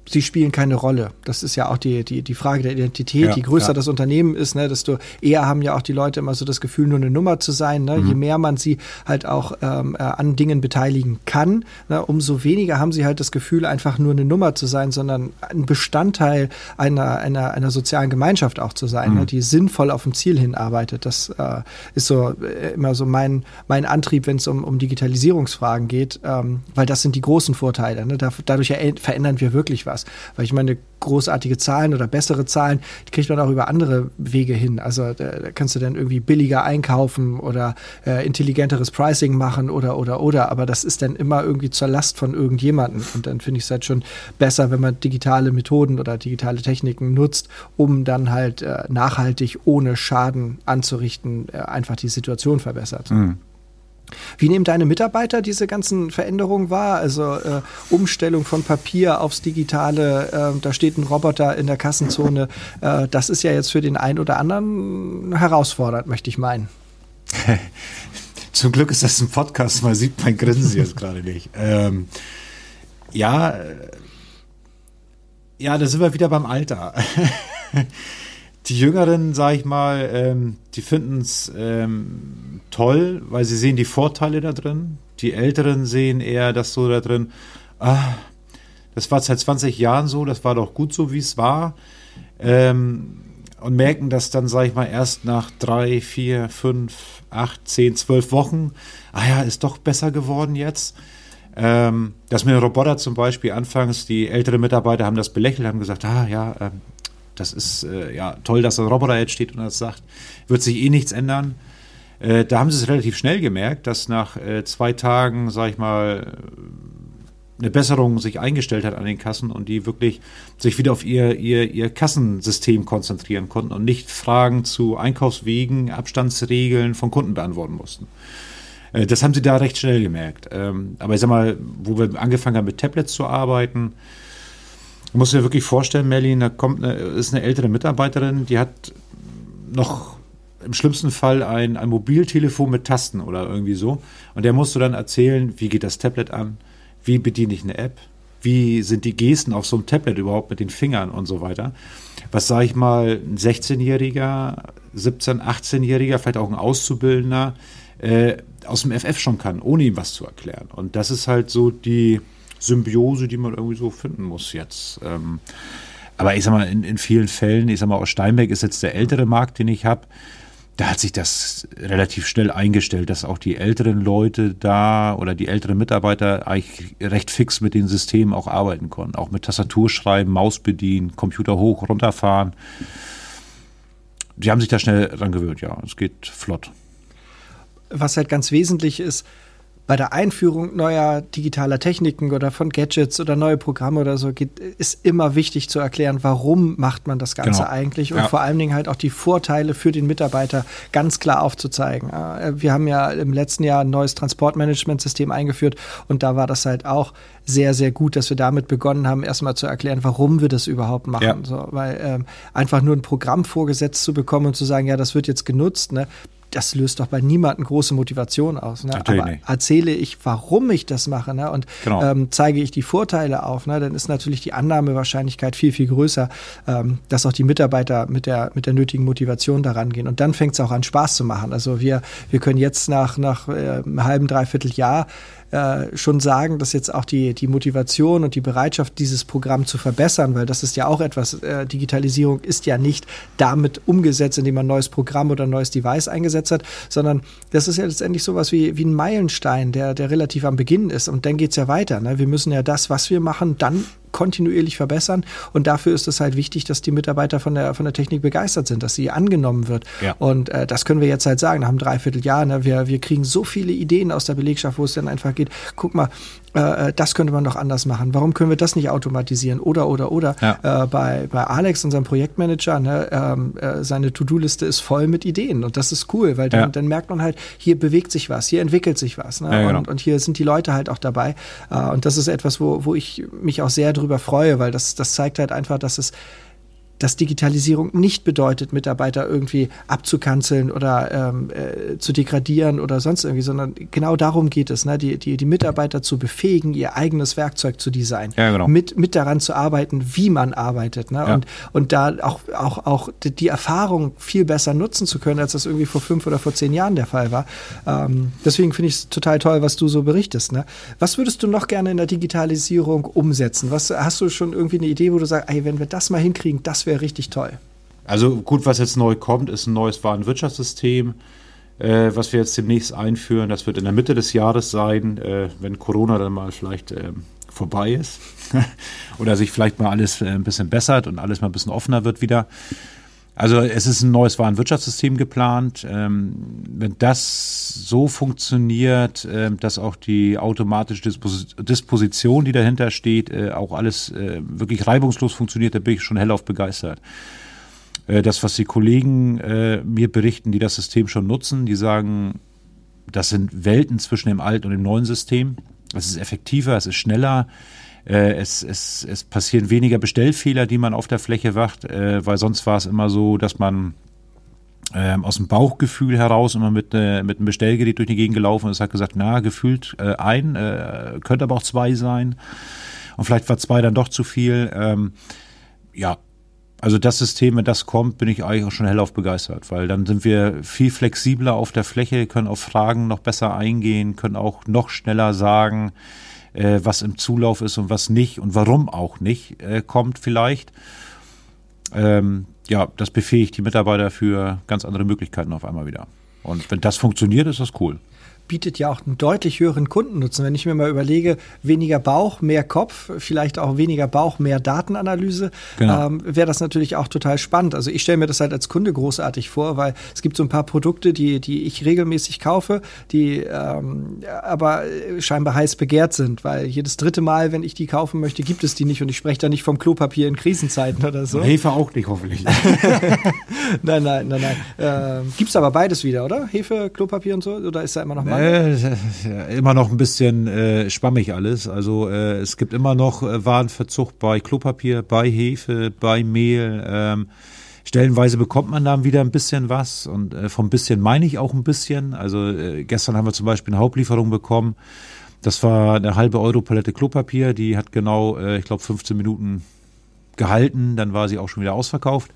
sie spielen keine Rolle. Das ist ja auch die, die, die Frage der Identität. Ja, Je größer ja. das Unternehmen ist, ne, desto eher haben ja auch die Leute immer so das Gefühl, nur eine Nummer zu sein. Ne? Mhm. Je mehr man sie halt auch ähm, äh, an Dingen beteiligen kann, ne, umso weniger haben sie halt das Gefühl, einfach nur eine Nummer zu sein, sondern ein Bestandteil einer, einer, einer sozialen Gemeinschaft auch zu sein, ne, mhm. ne, die sinnvoll auf ein Ziel hinarbeitet. Das äh, ist so äh, immer so mein, mein Antrieb, wenn es um, um Digitalisierungsfragen geht, ähm, weil das sind die großen Vorteile. Ne? Da, dadurch verändern wir wirklich was. Spaß. Weil ich meine, großartige Zahlen oder bessere Zahlen, die kriegt man auch über andere Wege hin. Also da, da kannst du dann irgendwie billiger einkaufen oder äh, intelligenteres Pricing machen oder oder oder. Aber das ist dann immer irgendwie zur Last von irgendjemandem. Und dann finde ich es halt schon besser, wenn man digitale Methoden oder digitale Techniken nutzt, um dann halt äh, nachhaltig ohne Schaden anzurichten, äh, einfach die Situation verbessert. Mhm. Wie nehmen deine Mitarbeiter diese ganzen Veränderungen wahr? Also äh, Umstellung von Papier aufs Digitale, äh, da steht ein Roboter in der Kassenzone. Äh, das ist ja jetzt für den einen oder anderen herausfordernd, möchte ich meinen. <laughs> Zum Glück ist das ein Podcast, man sieht mein Grinsen jetzt gerade nicht. Ähm, ja, äh, ja, da sind wir wieder beim Alter. <laughs> die Jüngeren, sag ich mal, ähm, die finden es ähm, toll, weil sie sehen die Vorteile da drin. Die Älteren sehen eher das so da drin, ah, das war seit 20 Jahren so, das war doch gut so, wie es war. Ähm, und merken das dann, sag ich mal, erst nach drei, vier, fünf, acht, zehn, zwölf Wochen. Ah ja, ist doch besser geworden jetzt. Ähm, das mit den Roboter zum Beispiel anfangs, die älteren Mitarbeiter haben das belächelt, haben gesagt, ah ja, ähm, das ist äh, ja toll, dass ein Roboter jetzt steht und das sagt, wird sich eh nichts ändern. Äh, da haben sie es relativ schnell gemerkt, dass nach äh, zwei Tagen, sag ich mal, eine Besserung sich eingestellt hat an den Kassen und die wirklich sich wieder auf ihr, ihr, ihr Kassensystem konzentrieren konnten und nicht Fragen zu Einkaufswegen, Abstandsregeln von Kunden beantworten mussten. Äh, das haben sie da recht schnell gemerkt. Ähm, aber ich sag mal, wo wir angefangen haben mit Tablets zu arbeiten, muss dir wirklich vorstellen, Merlin, da kommt eine, ist eine ältere Mitarbeiterin, die hat noch im schlimmsten Fall ein, ein Mobiltelefon mit Tasten oder irgendwie so. Und der musst du dann erzählen, wie geht das Tablet an, wie bediene ich eine App, wie sind die Gesten auf so einem Tablet überhaupt mit den Fingern und so weiter. Was sage ich mal, ein 16-Jähriger, 17-, 18-Jähriger, vielleicht auch ein Auszubildender, äh, aus dem FF schon kann, ohne ihm was zu erklären. Und das ist halt so die Symbiose, die man irgendwie so finden muss jetzt. Ähm, aber ich sag mal, in, in vielen Fällen, ich sag mal, aus Steinbeck ist jetzt der ältere Markt, den ich habe. Da hat sich das relativ schnell eingestellt, dass auch die älteren Leute da oder die älteren Mitarbeiter eigentlich recht fix mit den Systemen auch arbeiten konnten. Auch mit Tastatur schreiben, Maus bedienen, Computer hoch, runterfahren. Die haben sich da schnell dran gewöhnt, ja. Es geht flott was halt ganz wesentlich ist, bei der Einführung neuer digitaler Techniken oder von Gadgets oder neue Programme oder so geht, ist immer wichtig zu erklären, warum macht man das Ganze genau. eigentlich und ja. vor allen Dingen halt auch die Vorteile für den Mitarbeiter ganz klar aufzuzeigen. Äh, wir haben ja im letzten Jahr ein neues Transportmanagementsystem eingeführt und da war das halt auch sehr, sehr gut, dass wir damit begonnen haben, erstmal zu erklären, warum wir das überhaupt machen. Ja. So, weil ähm, einfach nur ein Programm vorgesetzt zu bekommen und zu sagen, ja, das wird jetzt genutzt, ne, das löst doch bei niemandem große Motivation aus. Ne? Aber nicht. erzähle ich, warum ich das mache ne? und genau. ähm, zeige ich die Vorteile auf, ne? dann ist natürlich die Annahmewahrscheinlichkeit viel, viel größer, ähm, dass auch die Mitarbeiter mit der, mit der nötigen Motivation daran gehen. Und dann fängt es auch an, Spaß zu machen. Also wir, wir können jetzt nach, nach äh, einem halben, dreiviertel Jahr äh, schon sagen, dass jetzt auch die, die Motivation und die Bereitschaft, dieses Programm zu verbessern, weil das ist ja auch etwas, äh, Digitalisierung ist ja nicht damit umgesetzt, indem man ein neues Programm oder ein neues Device eingesetzt hat, sondern das ist ja letztendlich sowas wie, wie ein Meilenstein, der, der relativ am Beginn ist. Und dann geht es ja weiter. Ne? Wir müssen ja das, was wir machen, dann kontinuierlich verbessern. Und dafür ist es halt wichtig, dass die Mitarbeiter von der, von der Technik begeistert sind, dass sie angenommen wird. Ja. Und äh, das können wir jetzt halt sagen, nach einem Dreivierteljahr. Ne, wir, wir kriegen so viele Ideen aus der Belegschaft, wo es dann einfach geht, guck mal, äh, äh, das könnte man doch anders machen. Warum können wir das nicht automatisieren? Oder, oder, oder. Ja. Äh, bei, bei Alex, unserem Projektmanager, ne, ähm, äh, seine To-Do-Liste ist voll mit Ideen. Und das ist cool, weil dann, ja. dann merkt man halt, hier bewegt sich was, hier entwickelt sich was. Ne? Ja, genau. und, und hier sind die Leute halt auch dabei. Äh, und das ist etwas, wo, wo ich mich auch sehr drüber freue, weil das, das zeigt halt einfach, dass es dass Digitalisierung nicht bedeutet, Mitarbeiter irgendwie abzukanzeln oder ähm, äh, zu degradieren oder sonst irgendwie, sondern genau darum geht es, ne? die, die, die Mitarbeiter zu befähigen, ihr eigenes Werkzeug zu designen, ja, genau. mit, mit daran zu arbeiten, wie man arbeitet ne? Ja. und, und da auch, auch, auch die Erfahrung viel besser nutzen zu können, als das irgendwie vor fünf oder vor zehn Jahren der Fall war. Ähm, deswegen finde ich es total toll, was du so berichtest. Ne? Was würdest du noch gerne in der Digitalisierung umsetzen? Was hast du schon irgendwie eine Idee, wo du sagst, ey, wenn wir das mal hinkriegen, das wäre wäre richtig toll. Also gut, was jetzt neu kommt, ist ein neues Warenwirtschaftssystem, äh, was wir jetzt demnächst einführen. Das wird in der Mitte des Jahres sein, äh, wenn Corona dann mal vielleicht äh, vorbei ist <laughs> oder sich vielleicht mal alles äh, ein bisschen bessert und alles mal ein bisschen offener wird wieder. Also es ist ein neues Warenwirtschaftssystem geplant. Ähm, wenn das so funktioniert, äh, dass auch die automatische Dispos Disposition, die dahinter steht, äh, auch alles äh, wirklich reibungslos funktioniert, da bin ich schon hellauf begeistert. Äh, das, was die Kollegen äh, mir berichten, die das System schon nutzen, die sagen, das sind Welten zwischen dem alten und dem neuen System. Es ist effektiver, es ist schneller äh, es, es, es passieren weniger Bestellfehler, die man auf der Fläche wacht, äh, weil sonst war es immer so, dass man ähm, aus dem Bauchgefühl heraus immer mit, äh, mit einem Bestellgerät durch die Gegend gelaufen ist, hat gesagt, na, gefühlt äh, ein, äh, könnte aber auch zwei sein. Und vielleicht war zwei dann doch zu viel. Ähm, ja, Also das System, wenn das kommt, bin ich eigentlich auch schon hellauf begeistert, weil dann sind wir viel flexibler auf der Fläche, können auf Fragen noch besser eingehen, können auch noch schneller sagen, äh, was im Zulauf ist und was nicht und warum auch nicht äh, kommt vielleicht. Ähm, ja, das befähigt die Mitarbeiter für ganz andere Möglichkeiten auf einmal wieder. Und wenn das funktioniert, ist das cool bietet ja auch einen deutlich höheren Kundennutzen. Wenn ich mir mal überlege, weniger Bauch, mehr Kopf, vielleicht auch weniger Bauch, mehr Datenanalyse, genau. ähm, wäre das natürlich auch total spannend. Also ich stelle mir das halt als Kunde großartig vor, weil es gibt so ein paar Produkte, die, die ich regelmäßig kaufe, die ähm, aber scheinbar heiß begehrt sind, weil jedes dritte Mal, wenn ich die kaufen möchte, gibt es die nicht und ich spreche da nicht vom Klopapier in Krisenzeiten oder so. Hefe auch nicht, hoffentlich. <laughs> nein, nein, nein, nein. Ähm, gibt es aber beides wieder, oder? Hefe, Klopapier und so? Oder ist da immer noch mal? Äh, immer noch ein bisschen äh, schwammig alles. Also äh, es gibt immer noch äh, Warenverzug bei Klopapier, bei Hefe, bei Mehl. Ähm, stellenweise bekommt man dann wieder ein bisschen was und äh, vom bisschen meine ich auch ein bisschen. Also äh, gestern haben wir zum Beispiel eine Hauptlieferung bekommen. Das war eine halbe Euro Palette Klopapier. Die hat genau, ich glaube, 15 Minuten gehalten. Dann war sie auch schon wieder ausverkauft.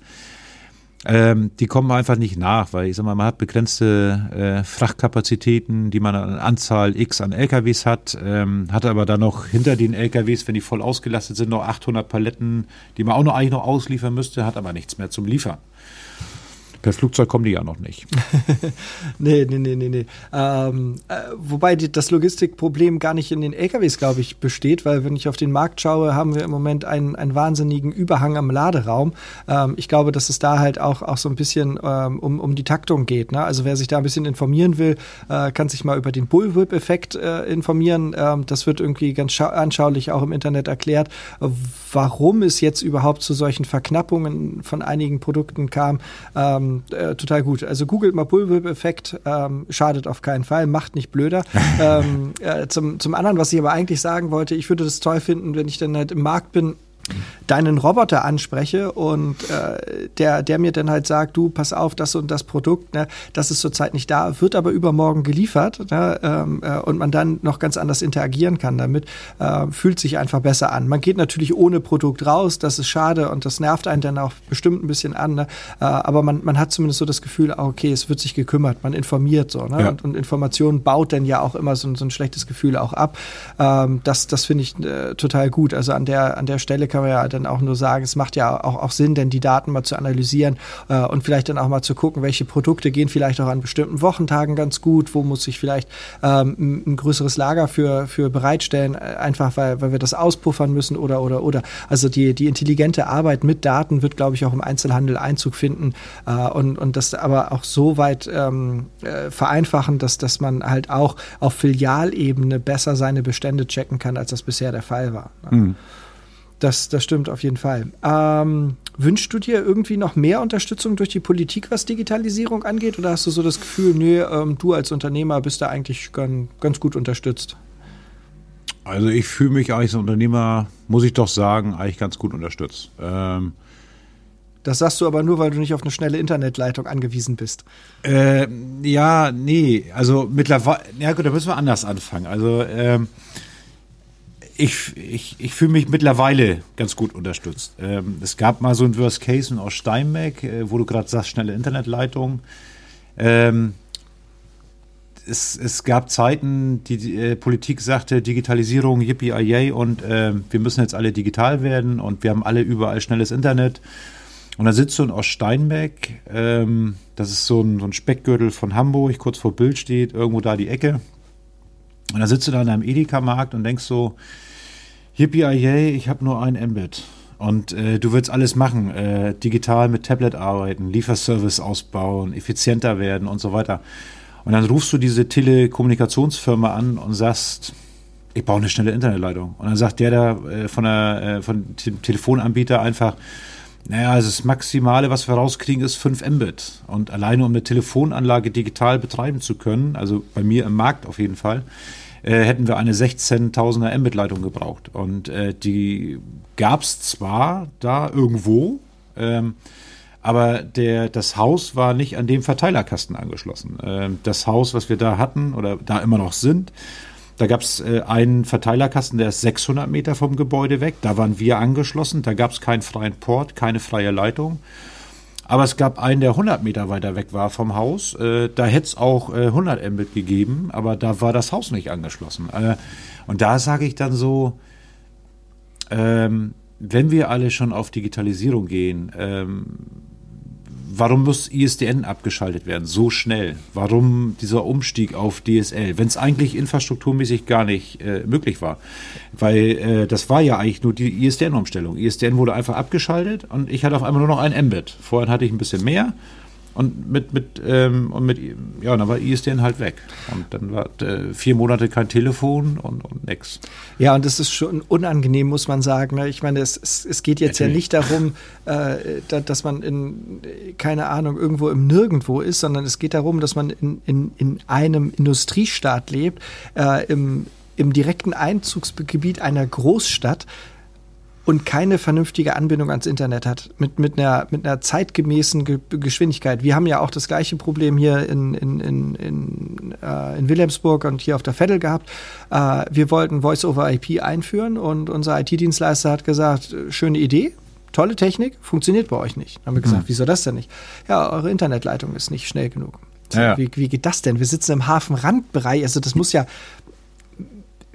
Ähm, die kommen einfach nicht nach, weil ich sag mal, man hat begrenzte äh, Frachtkapazitäten, die man an Anzahl X an LKWs hat, ähm, hat aber dann noch hinter den LKWs, wenn die voll ausgelastet sind, noch 800 Paletten, die man auch noch eigentlich noch ausliefern müsste, hat aber nichts mehr zum Liefern. Per Flugzeug kommen die ja noch nicht. <laughs> nee, nee, nee, nee, nee. Ähm, äh, wobei die, das Logistikproblem gar nicht in den LKWs, glaube ich, besteht, weil wenn ich auf den Markt schaue, haben wir im Moment einen, einen wahnsinnigen Überhang am Laderaum. Ähm, ich glaube, dass es da halt auch, auch so ein bisschen ähm, um, um die Taktung geht. Ne? Also wer sich da ein bisschen informieren will, äh, kann sich mal über den Bullwhip-Effekt äh, informieren. Ähm, das wird irgendwie ganz anschaulich auch im Internet erklärt, warum es jetzt überhaupt zu solchen Verknappungen von einigen Produkten kam. Ähm, äh, total gut. Also googelt mal Bullwhip-Effekt, ähm, schadet auf keinen Fall, macht nicht blöder. <laughs> ähm, äh, zum, zum anderen, was ich aber eigentlich sagen wollte, ich würde das toll finden, wenn ich dann halt im Markt bin deinen Roboter anspreche und äh, der, der mir dann halt sagt, du, pass auf, das und das Produkt, ne, das ist zurzeit nicht da, wird aber übermorgen geliefert ne, ähm, äh, und man dann noch ganz anders interagieren kann damit, äh, fühlt sich einfach besser an. Man geht natürlich ohne Produkt raus, das ist schade und das nervt einen dann auch bestimmt ein bisschen an, ne, äh, aber man, man hat zumindest so das Gefühl, ah, okay, es wird sich gekümmert, man informiert so ne, ja. und, und Information baut dann ja auch immer so, so ein schlechtes Gefühl auch ab. Ähm, das das finde ich äh, total gut. Also an der, an der Stelle kann man ja dann auch nur sagen, es macht ja auch, auch Sinn, denn die Daten mal zu analysieren äh, und vielleicht dann auch mal zu gucken, welche Produkte gehen vielleicht auch an bestimmten Wochentagen ganz gut, wo muss ich vielleicht ähm, ein größeres Lager für, für bereitstellen, äh, einfach weil, weil wir das auspuffern müssen oder oder oder. Also die, die intelligente Arbeit mit Daten wird, glaube ich, auch im Einzelhandel Einzug finden äh, und, und das aber auch so weit ähm, äh, vereinfachen, dass, dass man halt auch auf Filialebene besser seine Bestände checken kann, als das bisher der Fall war. Mhm. Das, das stimmt auf jeden Fall. Ähm, wünschst du dir irgendwie noch mehr Unterstützung durch die Politik, was Digitalisierung angeht? Oder hast du so das Gefühl, nee, ähm, du als Unternehmer bist da eigentlich ganz, ganz gut unterstützt? Also ich fühle mich als Unternehmer, muss ich doch sagen, eigentlich ganz gut unterstützt. Ähm, das sagst du aber nur, weil du nicht auf eine schnelle Internetleitung angewiesen bist. Äh, ja, nee, also mittlerweile, ja gut, da müssen wir anders anfangen. Also ähm, ich, ich, ich fühle mich mittlerweile ganz gut unterstützt. Ähm, es gab mal so ein Worst Case aus Steinbeck, äh, wo du gerade sagst, schnelle Internetleitung. Ähm, es, es gab Zeiten, die, die äh, Politik sagte, Digitalisierung, yippie yay und äh, wir müssen jetzt alle digital werden und wir haben alle überall schnelles Internet. Und da sitzt du in Oststeinbeck, ähm, das ist so ein, so ein Speckgürtel von Hamburg, kurz vor Bild steht, irgendwo da die Ecke. Und da sitzt du da in einem Edeka-Markt und denkst so, yippie ich habe nur ein Mbit. Und äh, du willst alles machen, äh, digital mit Tablet arbeiten, Lieferservice ausbauen, effizienter werden und so weiter. Und dann rufst du diese Telekommunikationsfirma an und sagst, ich baue eine schnelle Internetleitung. Und dann sagt der da äh, von, der, äh, von dem Telefonanbieter einfach, naja, also das Maximale, was wir rauskriegen, ist 5 Mbit. Und alleine um eine Telefonanlage digital betreiben zu können, also bei mir im Markt auf jeden Fall, äh, hätten wir eine 16.000er Mbit-Leitung gebraucht. Und äh, die gab es zwar da irgendwo, ähm, aber der, das Haus war nicht an dem Verteilerkasten angeschlossen. Ähm, das Haus, was wir da hatten oder da immer noch sind, Da gab es äh, einen Verteilerkasten, der ist 600 Meter vom Gebäude weg. Da waren wir angeschlossen. Da gab es keinen freien Port, keine freie Leitung. Aber es gab einen, der 100 Meter weiter weg war vom Haus. Äh, da hätte es auch äh, 100 Mbit gegeben, aber da war das Haus nicht angeschlossen. Äh, und da sage ich dann so, ähm, wenn wir alle schon auf Digitalisierung gehen, ähm, warum muss ISDN abgeschaltet werden so schnell? Warum dieser Umstieg auf DSL, wenn es eigentlich infrastrukturmäßig gar nicht äh, möglich war? Weil äh, das war ja eigentlich nur die ISDN-Umstellung. ISDN wurde einfach abgeschaltet und ich hatte auf einmal nur noch ein Mbit. Vorhin hatte ich ein bisschen mehr und mit, mit, ähm, und mit, ja, dann war ISDN halt weg. Und dann war äh, vier Monate kein Telefon und, und nix. Ja, und das ist schon unangenehm, muss man sagen. Ne? Ich meine, es, es, es geht jetzt Natürlich. ja nicht darum, äh, da, dass man in, keine Ahnung, irgendwo im Nirgendwo ist, sondern es geht darum, dass man in, in, in einem Industriestaat lebt, äh, im, im direkten Einzugsgebiet einer Großstadt und keine vernünftige Anbindung ans Internet hat, mit, mit, einer, mit einer zeitgemäßen Ge Geschwindigkeit. Wir haben ja auch das gleiche Problem hier in, in, in, in, äh, in Wilhelmsburg und hier auf der Veddel gehabt. Äh, wir wollten Voice-over-IP einführen und unser IT-Dienstleister hat gesagt, äh, schöne Idee, tolle Technik, funktioniert bei euch nicht. Dann haben wir gesagt, mhm. wieso das denn nicht? Ja, eure Internetleitung ist nicht schnell genug. Ja, ja. Wie, wie, geht das denn? Wir sitzen im Hafenrandbereich, also das muss ja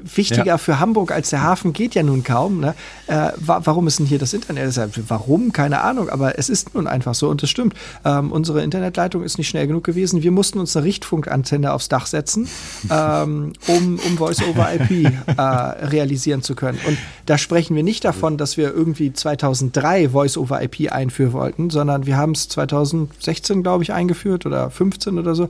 wichtiger ja. für Hamburg als der Hafen geht ja nun kaum. Ne? Äh, wa warum ist denn hier das Internet? Warum? Keine Ahnung, aber es ist nun einfach so und das stimmt. Ähm, unsere Internetleitung ist nicht schnell genug gewesen. Wir mussten uns eine Richtfunkantenne aufs Dach setzen, ähm, um, um Voice-over-IP äh, realisieren zu können. Und da sprechen wir nicht davon, dass wir irgendwie 2003 Voice-over-IP einführen wollten, sondern wir haben es 2016, glaube ich, eingeführt oder 15 oder so.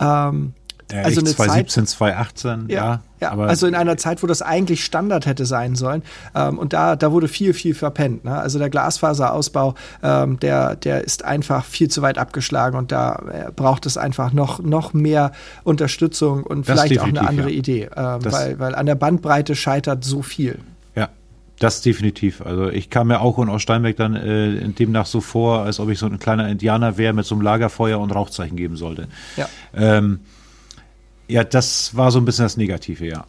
Ähm, ja, also eine 2017, Zeit, 2018, ja. ja, ja aber also in einer Zeit, wo das eigentlich Standard hätte sein sollen. Ähm, und da, da wurde viel, viel verpennt. Ne? Also der Glasfaserausbau, ähm, der, der ist einfach viel zu weit abgeschlagen und da äh, braucht es einfach noch, noch mehr Unterstützung und das vielleicht auch eine andere Idee. Ähm, weil, weil an der Bandbreite scheitert so viel. Ja, das definitiv. Also ich kam mir auch und aus Steinberg dann äh, demnach so vor, als ob ich so ein kleiner Indianer wäre mit so einem Lagerfeuer und Rauchzeichen geben sollte. Ja. Ähm, ja, das war so ein bisschen das Negative, ja.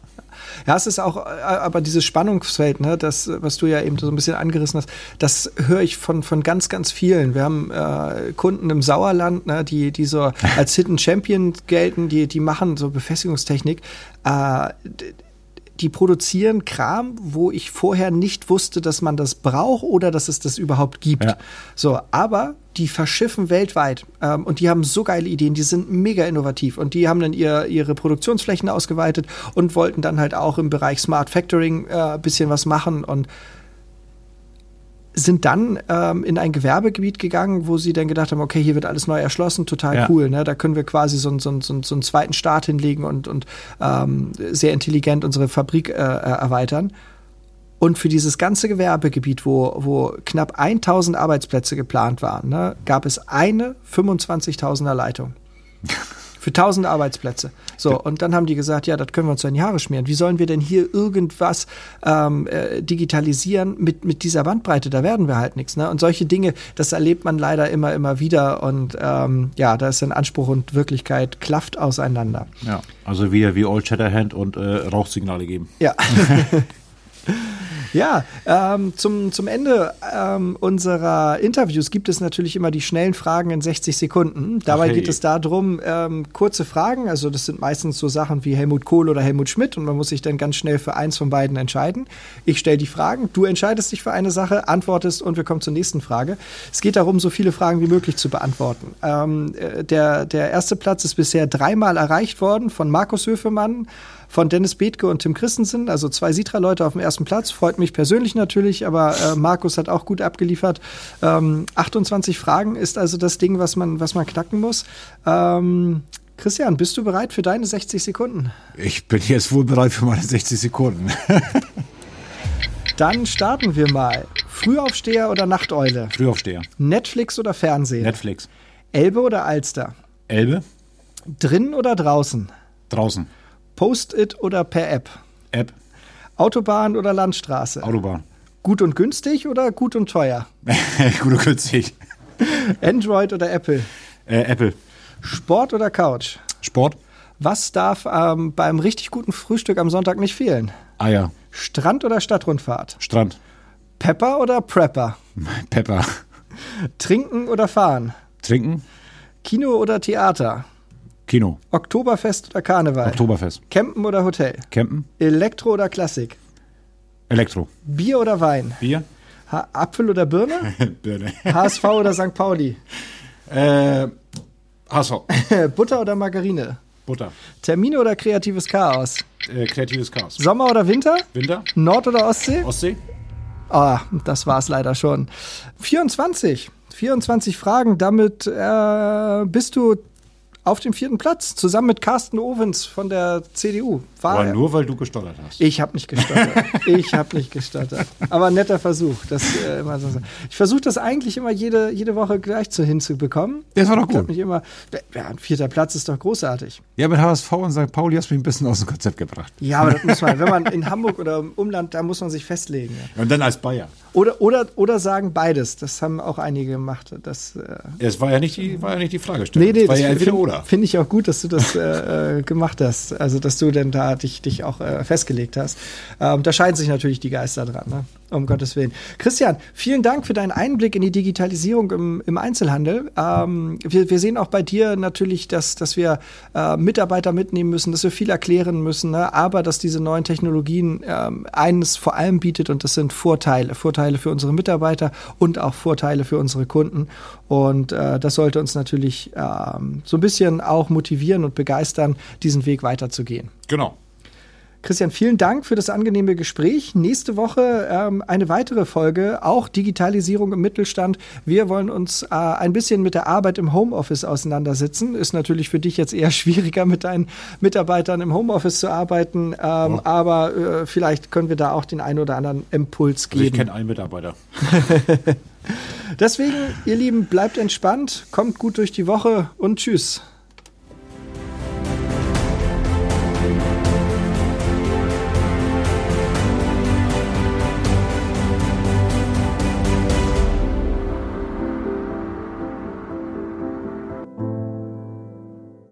Ja, es ist auch, äh, aber dieses Spannungsfeld, ne, das, was du ja eben so ein bisschen angerissen hast, das höre ich von, von ganz, ganz vielen. Wir haben äh, Kunden im Sauerland, ne, die, die so <laughs> als Hidden Champion gelten, die, die machen so Befestigungstechnik. Äh, die produzieren Kram, wo ich vorher nicht wusste, dass man das braucht oder dass es das überhaupt gibt. Ja. So, aber die verschiffen weltweit ähm, und die haben so geile Ideen, die sind mega innovativ und die haben dann ihr, ihre Produktionsflächen ausgeweitet und wollten dann halt auch im Bereich Smart Factoring äh, bisschen was machen und sind dann ähm, in ein Gewerbegebiet gegangen, wo sie dann gedacht haben, okay, hier wird alles neu erschlossen, total ja. cool. Ne? Da können wir quasi so, so, so, so einen zweiten Start hinlegen und, und ähm, sehr intelligent unsere Fabrik äh, äh erweitern. Und für dieses ganze Gewerbegebiet, wo, wo knapp 1000 Arbeitsplätze geplant waren, ne, gab es eine 25.000er Leitung. <laughs> für 1000 Arbeitsplätze. So, und dann haben die gesagt, ja, das können wir uns in die Haare schmieren. Wie sollen wir denn hier irgendwas ähm, äh, digitalisieren mit, mit dieser Bandbreite? Da werden wir halt nichts. Ne? Und solche Dinge, das erlebt man leider immer, immer wieder. Und ähm, ja, da ist dann Anspruch und Wirklichkeit klafft auseinander. Ja, also wieder wie Old Shatterhand und äh, Rauchsignale geben. Ja. <laughs> <laughs> <laughs> Ja, ähm, zum, zum Ende ähm, unserer Interviews gibt es natürlich immer die schnellen Fragen in 60 Sekunden. Dabei okay. geht es darum, ähm, kurze Fragen, also das sind meistens so Sachen wie Helmut Kohl oder Helmut Schmidt und man muss sich dann ganz schnell für eins von beiden entscheiden. Ich stelle die Fragen, du entscheidest dich für eine Sache, antwortest und wir kommen zur nächsten Frage. Es geht darum, so viele Fragen wie möglich zu beantworten. Ähm, äh, der, der erste Platz ist bisher dreimal erreicht worden von Markus Höfemann von Dennis Bethke und Tim Christensen, also zwei Sitra-Leute auf dem ersten Platz. Freut mich persönlich natürlich, aber äh, Markus hat auch gut abgeliefert. Ähm, 28 Fragen ist also das Ding, was man, was man knacken muss. Ähm, Christian, bist du bereit für deine 60 Sekunden? Ich bin jetzt wohl bereit für meine 60 Sekunden. <laughs> Dann starten wir mal. Frühaufsteher oder Nachteule? Frühaufsteher. Netflix oder Fernsehen? Netflix. Elbe oder Alster? Elbe. Drinnen oder draußen? Draußen. Post-it oder per App? App. Autobahn oder Landstraße? Autobahn. Gut und günstig oder gut und teuer? <laughs> gut und günstig. Android oder Apple? Äh, Apple. Sport oder Couch? Sport. Was darf ähm, beim richtig guten Frühstück am Sonntag nicht fehlen? Eier. Strand oder Stadtrundfahrt? Strand. Pepper oder Prepper? <laughs> Pepper. Trinken oder fahren? Trinken. Kino oder Theater? Kino. Oktoberfest oder Karneval? Oktoberfest. Campen oder Hotel? Campen. Elektro oder Klassik? Elektro. Bier oder Wein? Bier. Ha Apfel oder Birne? <laughs> Birne. HSV oder St. Pauli? Äh, HSV. <laughs> Butter oder Margarine? Butter. Termine oder kreatives Chaos? Äh, kreatives Chaos. Sommer oder Winter? Winter. Nord- oder Ostsee? Ostsee. Ah, das war's leider schon. 24. 24 Fragen. Damit äh, bist du auf dem vierten Platz, zusammen mit Carsten Ovens von der CDU. War Aber nur, weil du gestottert hast. Ich habe nicht gestottert. <laughs> ich habe nicht gestottert. Aber netter Versuch. Das, äh, immer so. Ich versuche das eigentlich immer jede, jede Woche gleich zu hinzubekommen. Das war doch gut. Nicht immer, ja, ein vierter Platz ist doch großartig. Ja, mit HSV und St. Pauli hast du mich ein bisschen aus dem Konzept gebracht. Ja, aber das muss man, wenn man in Hamburg oder im Umland, da muss man sich festlegen. Ja. Und dann als Bayer. Oder, oder, oder sagen beides. Das haben auch einige gemacht. Das, äh, Es war ja nicht die, war ja nicht die Fragestellung. nee, nee, es war das ja entweder finde oder. find ich auch gut, dass du das äh, äh, gemacht hast. Also, dass du denn da dich, dich auch äh, festgelegt hast. Ähm, da scheiden sich natürlich die Geister dran, ne? Um Gottes Willen. Christian, vielen Dank für deinen Einblick in die Digitalisierung im, im Einzelhandel. Ähm, wir, wir sehen auch bei dir natürlich, dass, dass wir äh, Mitarbeiter mitnehmen müssen, dass wir viel erklären müssen, ne? aber dass diese neuen Technologien ähm, eines vor allem bietet und das sind Vorteile. Vorteile für unsere Mitarbeiter und auch Vorteile für unsere Kunden. Und äh, das sollte uns natürlich ähm, so ein bisschen auch motivieren und begeistern, diesen Weg weiterzugehen. Genau. Christian, vielen Dank für das angenehme Gespräch. Nächste Woche ähm, eine weitere Folge, auch Digitalisierung im Mittelstand. Wir wollen uns äh, ein bisschen mit der Arbeit im Homeoffice auseinandersetzen. Ist natürlich für dich jetzt eher <laughs> schwieriger, mit deinen Mitarbeitern im Homeoffice zu arbeiten, ähm, aber äh, vielleicht können wir da auch den einen oder anderen Impuls Also ich geben. kenne einen Mitarbeiter. <laughs> Deswegen, ihr Lieben, bleibt entspannt, kommt gut durch die Woche und tschüss.